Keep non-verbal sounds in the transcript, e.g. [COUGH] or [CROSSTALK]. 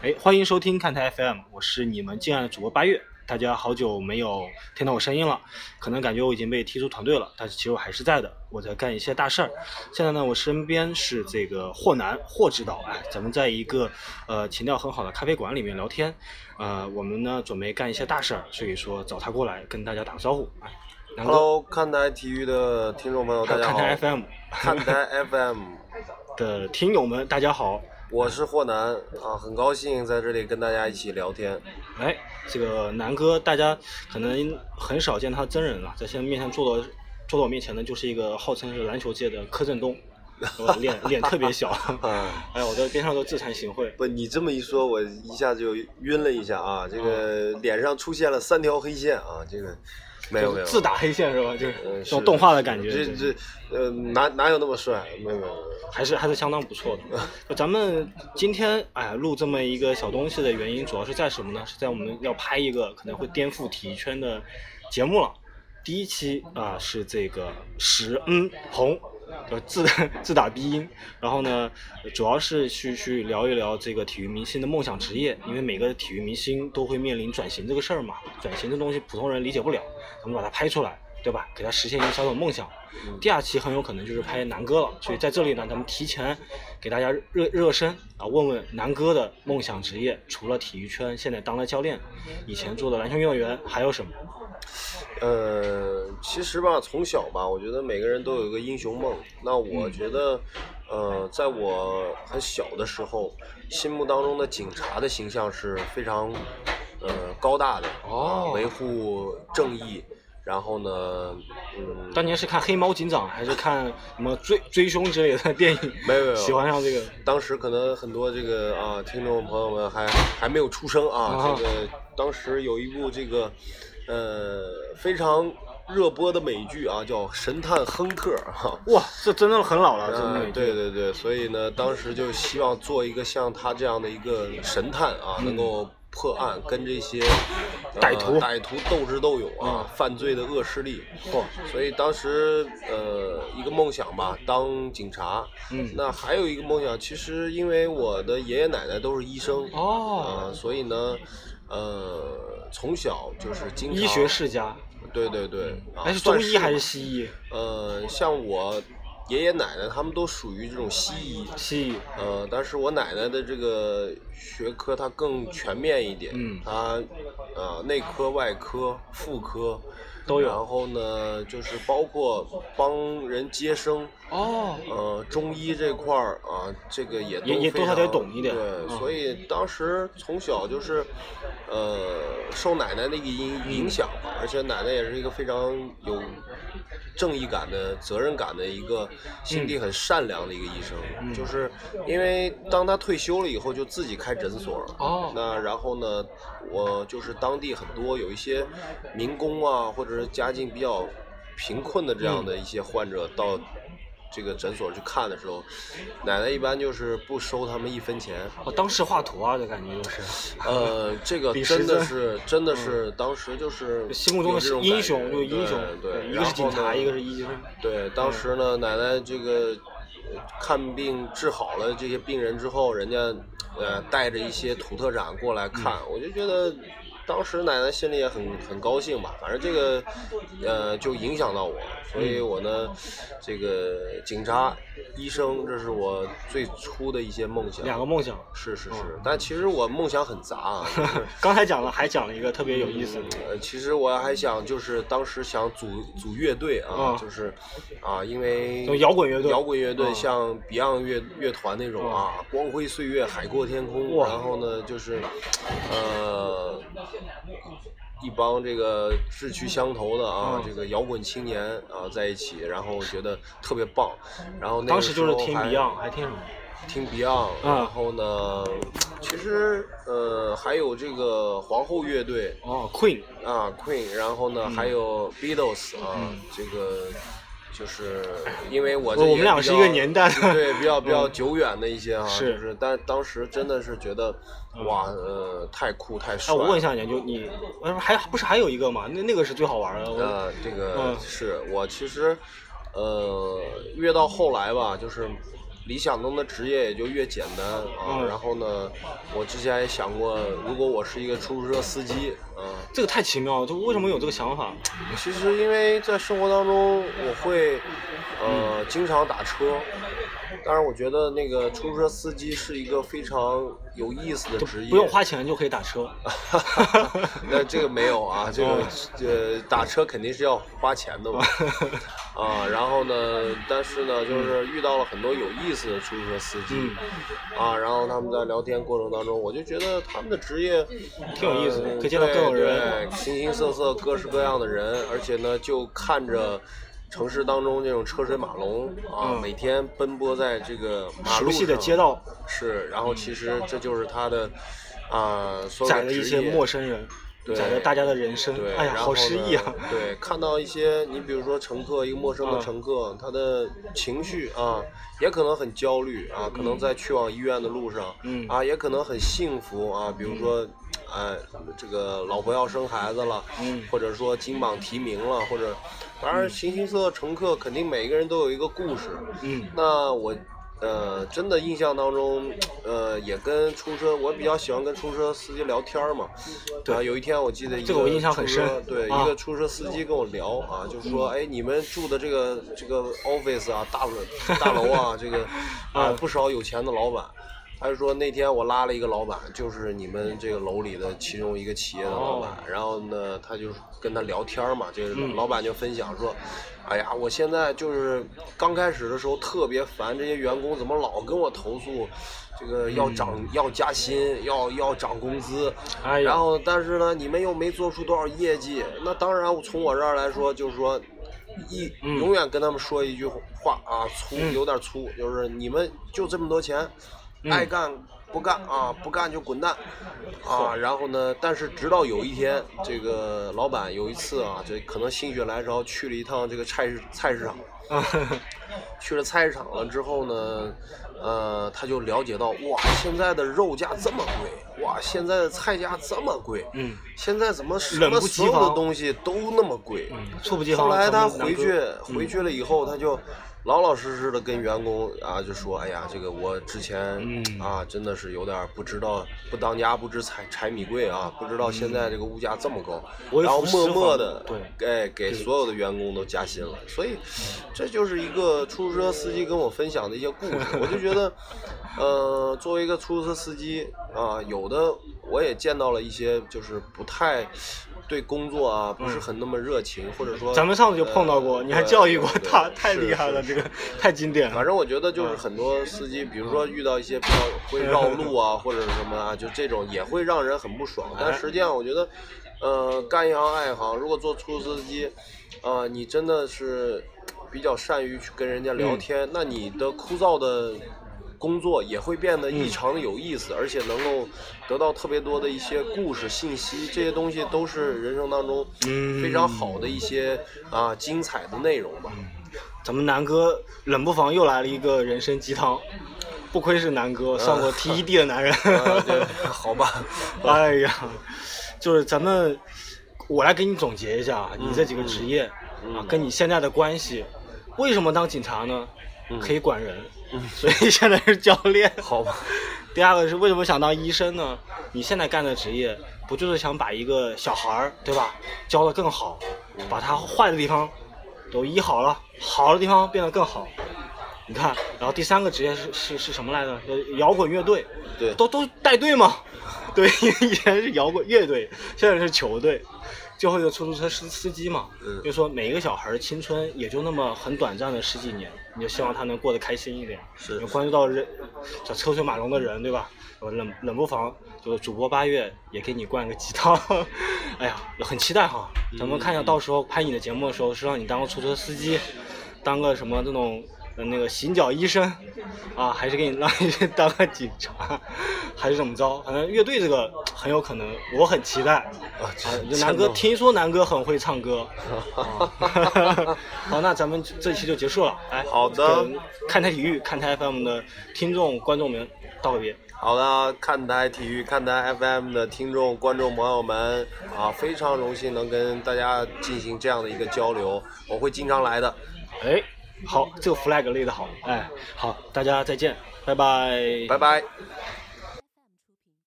哎，欢迎收听看台 FM，我是你们敬爱的主播八月。大家好久没有听到我声音了，可能感觉我已经被踢出团队了，但是其实我还是在的，我在干一些大事儿。现在呢，我身边是这个霍南霍指导，哎，咱们在一个呃情调很好的咖啡馆里面聊天，呃，我们呢准备干一些大事儿，所以说找他过来跟大家打个招呼。哎，Hello，看台体育的听众朋友，大家好。看台 FM 看台 FM [LAUGHS] 的听友们，大家好。我是霍南啊，很高兴在这里跟大家一起聊天。哎，这个南哥，大家可能很少见他真人了，在现在面前坐到坐到我面前的，就是一个号称是篮球界的柯震东，脸 [LAUGHS] 脸特别小，[LAUGHS] 哎，我在边上都自惭形秽。不，你这么一说，我一下就晕了一下啊，这个脸上出现了三条黑线啊，这个。没有没有，自打黑线是吧？就是这种动画的感觉。这这呃，哪哪有那么帅？没有没有，还是还是相当不错的。[LAUGHS] 咱们今天哎录这么一个小东西的原因，主要是在什么呢？是在我们要拍一个可能会颠覆体育圈的节目了。第一期啊是这个史恩鹏。就自自打鼻音，然后呢，主要是去去聊一聊这个体育明星的梦想职业，因为每个体育明星都会面临转型这个事儿嘛，转型这东西普通人理解不了，咱们把它拍出来，对吧？给他实现一个小小梦想。第二期很有可能就是拍南哥了，所以在这里呢，咱们提前给大家热热身啊，问问南哥的梦想职业，除了体育圈，现在当了教练，以前做的篮球运动员，还有什么？呃，其实吧，从小吧，我觉得每个人都有一个英雄梦。那我觉得，呃，在我很小的时候，心目当中的警察的形象是非常呃高大的，哦，维护正义。然后呢，嗯，当年是看《黑猫警长》还是看什么追追凶之类的电影？没有没 [LAUGHS] 有，喜欢上这个。当时可能很多这个啊，听众朋友们还还没有出生啊。这个当时有一部这个。呃，非常热播的美剧啊，叫《神探亨特》哈。哇，这真的很老了，真的。对对对，所以呢，当时就希望做一个像他这样的一个神探啊，能够破案，跟这些歹徒歹徒斗智斗勇啊，犯罪的恶势力。嚯！所以当时呃，一个梦想吧，当警察。嗯。那还有一个梦想，其实因为我的爷爷奶奶都是医生。哦。啊，所以呢。呃，从小就是经医学世家，对对对，还是中医还是西医？呃，像我爷爷奶奶他们都属于这种西医，西医。呃，但是我奶奶的这个学科她更全面一点，嗯，她呃内科、外科、妇科。都有，然后呢，就是包括帮人接生哦，呃，中医这块儿啊，这个也也也多少得懂一点，对，所以当时从小就是，呃，受奶奶的一个影影响吧，而且奶奶也是一个非常有正义感的、责任感的一个心地很善良的一个医生，就是因为当他退休了以后，就自己开诊所了，哦，那然后呢，我就是当地很多有一些民工啊，或者是家境比较贫困的这样的一些患者到这个诊所去看的时候，奶奶一般就是不收他们一分钱。哦，当时画图啊，这感觉就是。呃，这个 [LAUGHS] 真的是，真的是当时就是心目中的英雄，就英雄。对，一个是警察，一个是医生。对，当时呢，奶奶这个看病治好了这些病人之后，人家呃带着一些土特产过来看，我就觉得。当时奶奶心里也很很高兴吧，反正这个，呃，就影响到我，所以我呢，这个警察、医生，这是我最初的一些梦想。两个梦想。是是是，但其实我梦想很杂啊。[LAUGHS] 刚才讲了，还讲了一个特别有意思的。呃，其实我还想，就是当时想组组乐队啊，就是，啊，因为摇滚乐队，摇滚乐队像 Beyond 乐乐团那种啊，光辉岁月，海阔天空，然后呢，就是，呃。一帮这个志趣相投的啊，这个摇滚青年啊在一起，然后觉得特别棒。然后当时就是听 Beyond，还听什么？听 Beyond。然后呢，其实呃还有这个皇后乐队。哦，Queen。啊，Queen。然后呢还有 Beatles 啊，这个。就是因为我我们俩是一个年代，[LAUGHS] 对比较比较久远的一些哈，是，就是但当时真的是觉得哇呃太酷太帅。那我问一下你，就你还不是还有一个嘛？那那个是最好玩的。呃，这个是我其实呃越到后来吧，就是理想中的职业也就越简单啊。嗯然后呢，我之前也想过，如果我是一个出租车司机嗯，这个太奇妙了，就为什么有这个想法？其实因为在生活当中，我会呃经常打车。当然，我觉得那个出租车司机是一个非常有意思的职业，不用花钱就可以打车。[LAUGHS] 那这个没有啊，这个嗯呃打车肯定是要花钱的嘛。[LAUGHS] 啊，然后呢，但是呢，就是遇到了很多有意思的出租车司机，嗯啊，然后他们在聊天过程当中，我就觉得他们的职业挺有意思的呃可以见到各种对人对形形色色、各式各样的人，而且呢，就看着。城市当中这种车水马龙啊，嗯每天奔波在这个马路熟悉的街道，是，然后其实这就是他的啊，所有载了一些陌生人，对载着大家的人生对，。哎呀，好诗意啊！对，看到一些你比如说乘客，一个陌生的嗯乘客，他的情绪啊，也可能很焦虑啊，可能在去往医院的路上，嗯啊，也可能很幸福啊，比如说。哎，这个老婆要生孩子了，嗯。或者说金榜题名了，或者，反正形形色色乘客肯定每一个人都有一个故事，嗯。那我呃真的印象当中，呃也跟出租车，我比较喜欢跟出租车司机聊天儿嘛。对。啊，有一天我记得一这个我印象很出租车深对，啊。一个出租车司机跟我聊啊，就是说，哎，你们住的这个这个 office 啊，大楼大楼啊，这个 [LAUGHS] 啊啊。不少有钱的老板。他就说那天我拉了一个老板，就是你们这个楼里的其中一个企业的老板，哦。然后呢，他就跟他聊天嘛，这个嗯。老板就分享说，哎呀，我现在就是刚开始的时候特别烦这些员工怎么老跟我投诉，这个要涨、要加薪，要要涨工资，然后但是呢，你们又没做出多少业绩，那当然从我这儿来说，就是说。一嗯。永远跟他们说一句话啊，粗嗯。有点粗，就是你们就这么多钱，嗯爱干不干啊，不干就滚蛋啊。然后呢，但是直到有一天，这个老板有一次啊，这可能心血来潮去了一趟这个菜市菜市场，啊，[LAUGHS] 去了菜市场了之后呢，呃，他就了解到哇，现在的肉价这么贵，哇，现在的菜价这么贵，嗯现在怎么什么所有的东西都那么贵？嗯，猝不及防。后来他回去嗯回去了以后，他就老老实实的跟员工啊就说：“哎呀，这个我之前嗯啊真的是有点不知道，不当家不知柴柴米贵啊，不知道现在这个物价这么高。微然后默默的对哎给所有的员工都加薪了。所以这就是一个出租车司机跟我分享的一些故事，我就觉得。呃，作为一个出租车司机啊，有的我也见到了一些就是不太对工作啊不是很那么热情，或者说嗯咱们上次就碰到过，呃你还教育过他，太厉害了，这个太经典了。反正我觉得就是很多司机，比如说遇到一些比较会绕路啊，[LAUGHS] 或者什么啊，就这种也会让人很不爽。但实际上，我觉得，呃，干一行爱一行，如果做出租车司机，啊、你真的是比较善于去跟人家聊天，那你的枯燥的。工作也会变得异常的有意思，而且能够得到特别多的一些故事信息，这些东西都是人生当中嗯。非常好的一些啊精彩的内容吧。咱们南哥冷不防又来了一个人生鸡汤，不愧是南哥，上过 TED 的男人。[LAUGHS] 啊，对，好吧，[LAUGHS] 哎呀，就是咱们，我来给你总结一下啊，你这几个职业啊，跟你现在的关系，为什么当警察呢？可以管人，[LAUGHS] 所以现在是教练。好吧。第二个是为什么想当医生呢？你现在干的职业，不就是想把一个小孩儿，对吧，教得更好，把他坏的地方都医好了，好的地方变得更好。你看，然后第三个职业是是是什么来着？呃摇滚乐队，对都都带队嘛。[LAUGHS] 对，以前是摇滚乐队，现在是球队。最后一个出租车司司机嘛，嗯就说每一个小孩的青春也就那么很短暂的十几年，你就希望他能过得开心一点。是你关注到人小车水马龙的人，对吧？我冷冷不防就是主播八月也给你灌个鸡汤，[LAUGHS] 哎呀，很期待哈。咱们看一下到时候拍你的节目的时候，是让你当个出租车司机，当个什么那种呃那个行脚医生啊，还是给你让你去当个警察，还是怎么着？反正乐队这个很有可能，我很期待。啊啊，南哥听说南哥很会唱歌，[LAUGHS] 啊好，那咱们这期就结束了。哎，好的看台体育、看台 FM 的听众、观众们道个别。好的，看台体育、看台 FM 的听众、观众朋友们啊，非常荣幸能跟大家进行这样的一个交流，我会经常来的。哎，好，这个 flag 立的好，哎，好，大家再见，拜拜，拜拜。